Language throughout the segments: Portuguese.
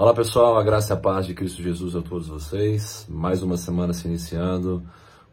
Olá pessoal, a graça e a paz de Cristo Jesus a todos vocês. Mais uma semana se iniciando.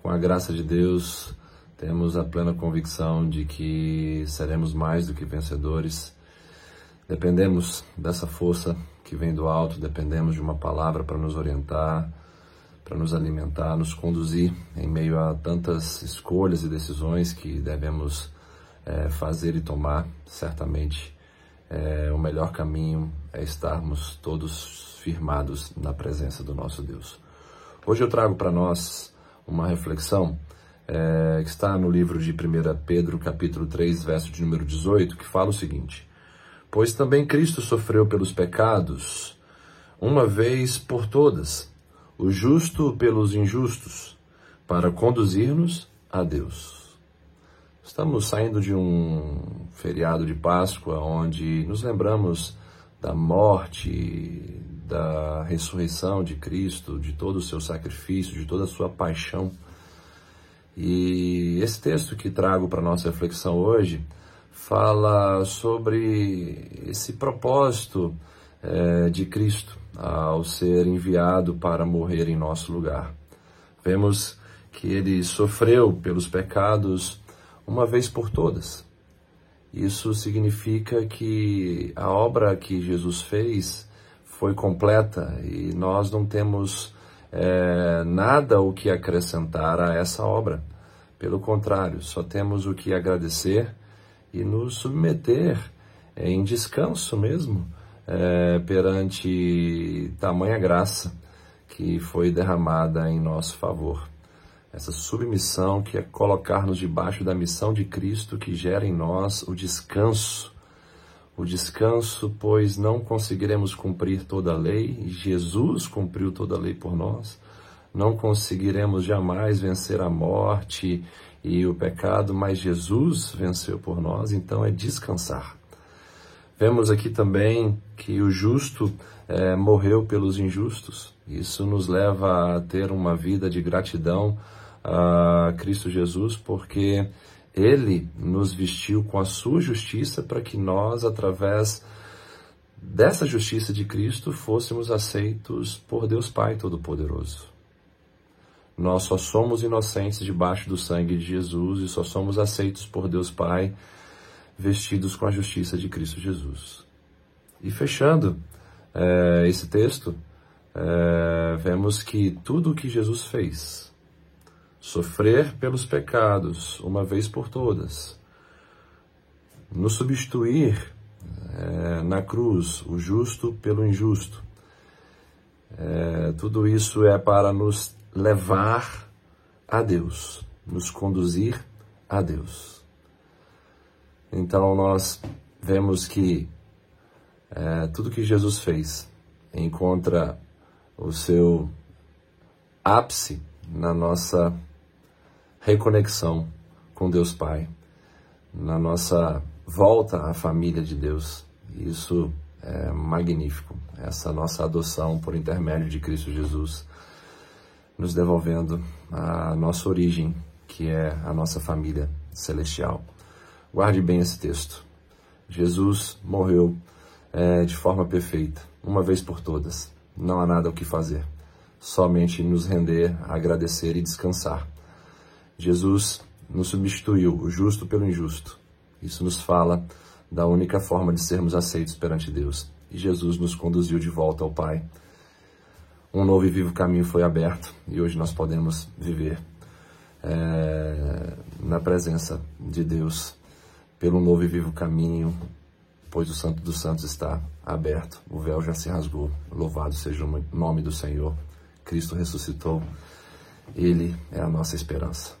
Com a graça de Deus, temos a plena convicção de que seremos mais do que vencedores. Dependemos dessa força que vem do alto, dependemos de uma palavra para nos orientar, para nos alimentar, nos conduzir em meio a tantas escolhas e decisões que devemos é, fazer e tomar. Certamente é, o melhor caminho é estarmos todos firmados na presença do nosso Deus. Hoje eu trago para nós uma reflexão é, que está no livro de 1 Pedro, capítulo 3, verso de número 18, que fala o seguinte: Pois também Cristo sofreu pelos pecados, uma vez por todas, o justo pelos injustos, para conduzir-nos a Deus. Estamos saindo de um feriado de Páscoa onde nos lembramos da morte, da ressurreição de Cristo, de todo o seu sacrifício, de toda a sua paixão. E esse texto que trago para nossa reflexão hoje fala sobre esse propósito é, de Cristo ao ser enviado para morrer em nosso lugar. Vemos que ele sofreu pelos pecados uma vez por todas. Isso significa que a obra que Jesus fez foi completa e nós não temos é, nada o que acrescentar a essa obra. Pelo contrário, só temos o que agradecer e nos submeter em descanso mesmo é, perante tamanha graça que foi derramada em nosso favor essa submissão que é colocar-nos debaixo da missão de Cristo que gera em nós o descanso. O descanso, pois não conseguiremos cumprir toda a lei, Jesus cumpriu toda a lei por nós. Não conseguiremos jamais vencer a morte e o pecado, mas Jesus venceu por nós, então é descansar. Vemos aqui também que o justo é, morreu pelos injustos. Isso nos leva a ter uma vida de gratidão a Cristo Jesus, porque ele nos vestiu com a sua justiça para que nós, através dessa justiça de Cristo, fôssemos aceitos por Deus Pai Todo-Poderoso. Nós só somos inocentes debaixo do sangue de Jesus e só somos aceitos por Deus Pai vestidos com a justiça de Cristo Jesus. E fechando é, esse texto, é, vemos que tudo o que Jesus fez, sofrer pelos pecados uma vez por todas, nos substituir é, na cruz o justo pelo injusto. É, tudo isso é para nos levar a Deus, nos conduzir a Deus. Então nós vemos que é, tudo que Jesus fez encontra o seu ápice na nossa reconexão com Deus Pai, na nossa volta à família de Deus. Isso é magnífico, essa nossa adoção por intermédio de Cristo Jesus, nos devolvendo a nossa origem, que é a nossa família celestial. Guarde bem esse texto. Jesus morreu é, de forma perfeita, uma vez por todas. Não há nada o que fazer, somente nos render, agradecer e descansar Jesus nos substituiu, o justo pelo injusto. Isso nos fala da única forma de sermos aceitos perante Deus. E Jesus nos conduziu de volta ao Pai. Um novo e vivo caminho foi aberto e hoje nós podemos viver é, na presença de Deus pelo novo e vivo caminho, pois o Santo dos Santos está aberto, o véu já se rasgou. Louvado seja o nome do Senhor. Cristo ressuscitou, Ele é a nossa esperança.